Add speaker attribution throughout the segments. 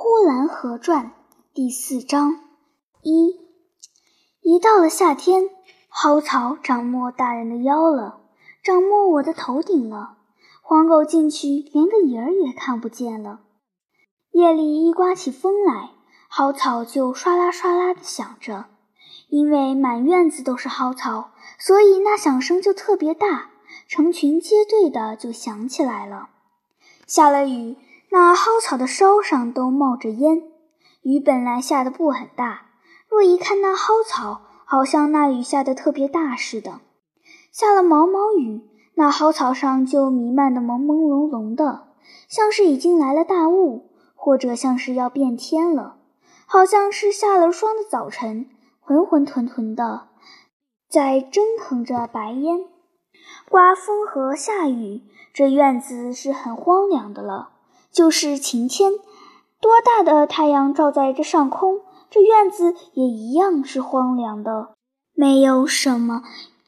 Speaker 1: 呼兰河传》第四章一。一到了夏天，蒿草长没大人的腰了，长没我的头顶了。黄狗进去，连个影儿也看不见了。夜里一刮起风来，蒿草就唰啦唰啦的响着。因为满院子都是蒿草，所以那响声就特别大，成群结队的就响起来了。下了雨，那蒿草的梢上都冒着烟。雨本来下的不很大。若一看那蒿草，好像那雨下的特别大似的。下了毛毛雨，那蒿草上就弥漫的朦朦胧胧的，像是已经来了大雾，或者像是要变天了，好像是下了霜的早晨，浑浑沌沌的，在蒸腾着白烟。刮风和下雨，这院子是很荒凉的了。就是晴天，多大的太阳照在这上空。这院子也一样是荒凉的，没有什么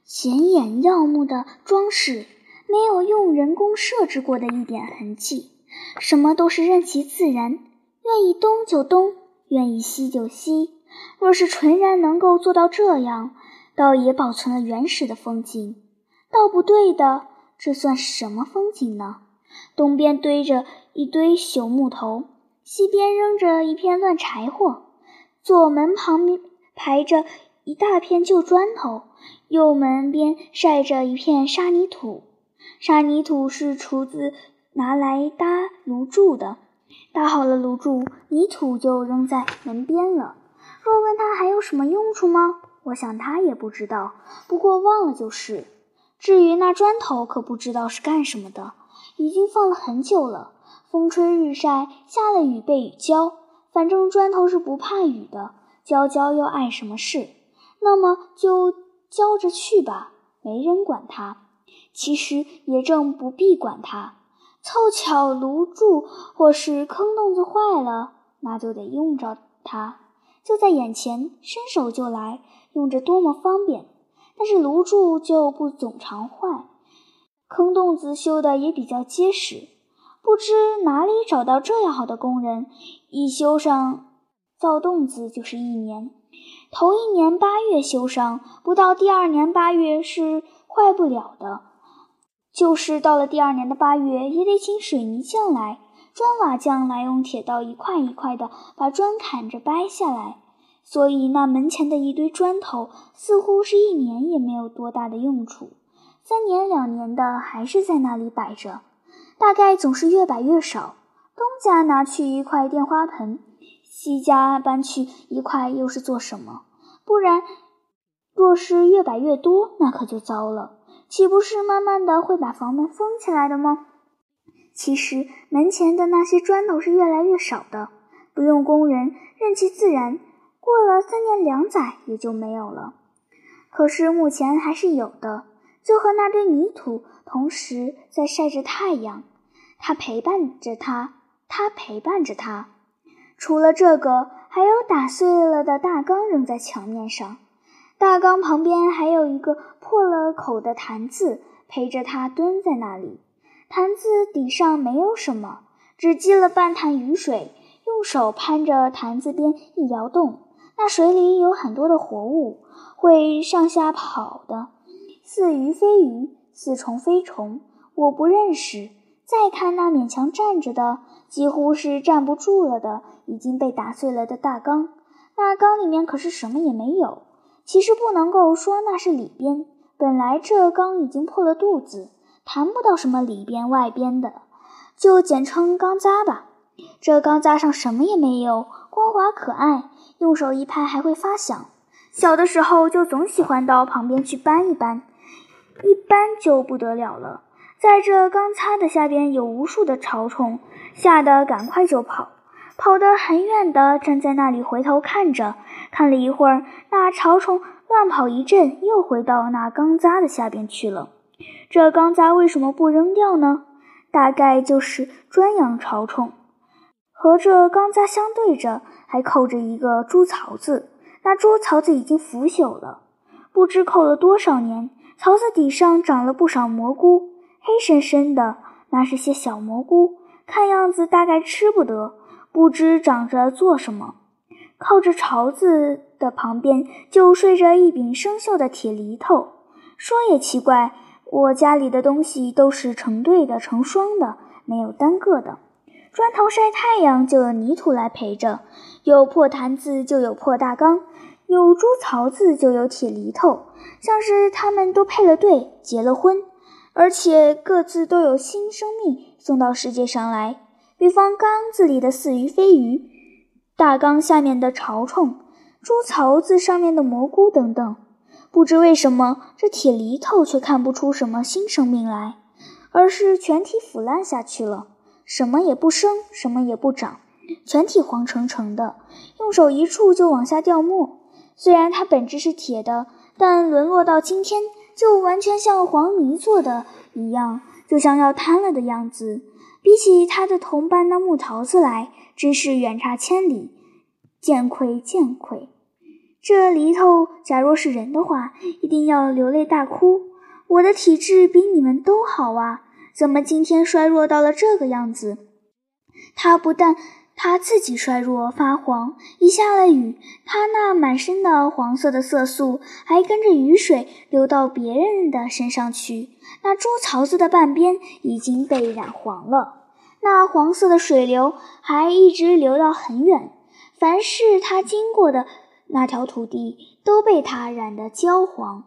Speaker 1: 显眼耀目的装饰，没有用人工设置过的一点痕迹，什么都是任其自然，愿意东就东，愿意西就西。若是纯然能够做到这样，倒也保存了原始的风景。倒不对的，这算什么风景呢？东边堆着一堆朽木头，西边扔着一片乱柴火。左门旁边排着一大片旧砖头，右门边晒着一片沙泥土。沙泥土是厨子拿来搭炉柱的，搭好了炉柱，泥土就扔在门边了。若问他还有什么用处吗？我想他也不知道，不过忘了就是。至于那砖头，可不知道是干什么的，已经放了很久了，风吹日晒，下了雨被雨浇。反正砖头是不怕雨的，浇浇又碍什么事？那么就浇着去吧，没人管它。其实也正不必管它。凑巧炉柱或是坑洞子坏了，那就得用着它，就在眼前，伸手就来，用着多么方便。但是炉柱就不总常坏，坑洞子修的也比较结实。不知哪里找到这样好的工人，一修上造洞子就是一年。头一年八月修上，不到第二年八月是坏不了的。就是到了第二年的八月，也得请水泥匠来、砖瓦匠来用铁刀一块一块的把砖砍着掰下来。所以那门前的一堆砖头，似乎是一年也没有多大的用处，三年两年的还是在那里摆着。大概总是越摆越少。东家拿去一块电花盆，西家搬去一块，又是做什么？不然，若是越摆越多，那可就糟了，岂不是慢慢的会把房门封起来的吗？其实门前的那些砖头是越来越少的，不用工人，任其自然，过了三年两载也就没有了。可是目前还是有的，就和那堆泥土同时在晒着太阳。他陪伴着他，他陪伴着他。除了这个，还有打碎了的大缸扔在墙面上，大缸旁边还有一个破了口的坛子陪着他蹲在那里。坛子底上没有什么，只积了半坛雨水。用手攀着坛子边一摇动，那水里有很多的活物，会上下跑的，似鱼非鱼，似虫非虫，我不认识。再看那勉强站着的，几乎是站不住了的，已经被打碎了的大缸。那缸里面可是什么也没有。其实不能够说那是里边，本来这缸已经破了肚子，谈不到什么里边外边的，就简称缸渣吧。这缸渣上什么也没有，光滑可爱，用手一拍还会发响。小的时候就总喜欢到旁边去搬一搬，一搬就不得了了。在这钢擦的下边有无数的潮虫，吓得赶快就跑，跑得很远的，站在那里回头看着，看了一会儿，那潮虫乱跑一阵，又回到那钢渣的下边去了。这钢渣为什么不扔掉呢？大概就是专养潮虫。和这钢渣相对着，还扣着一个猪槽子，那猪槽子已经腐朽了，不知扣了多少年，槽子底上长了不少蘑菇。黑深深的，那是些小蘑菇，看样子大概吃不得。不知长着做什么。靠着槽子的旁边就睡着一柄生锈的铁犁头。说也奇怪，我家里的东西都是成对的、成双的，没有单个的。砖头晒太阳就有泥土来陪着，有破坛子就有破大缸，有猪槽子就有铁犁头，像是他们都配了对，结了婚，而且各自都有新生命送到世界上来。比方缸子里的似鱼非鱼，大缸下面的潮虫，猪槽子上面的蘑菇等等。不知为什么，这铁犁头却看不出什么新生命来，而是全体腐烂下去了。什么也不生，什么也不长，全体黄澄澄的，用手一触就往下掉沫。虽然它本质是铁的，但沦落到今天，就完全像黄泥做的一样，就像要瘫了的样子。比起他的同伴那木桃子来，真是远差千里。见愧见愧！这犁头，假若是人的话，一定要流泪大哭。我的体质比你们都好啊。怎么今天衰弱到了这个样子？他不但他自己衰弱发黄，一下了雨，他那满身的黄色的色素还跟着雨水流到别人的身上去。那猪槽子的半边已经被染黄了，那黄色的水流还一直流到很远。凡是他经过的那条土地，都被他染得焦黄。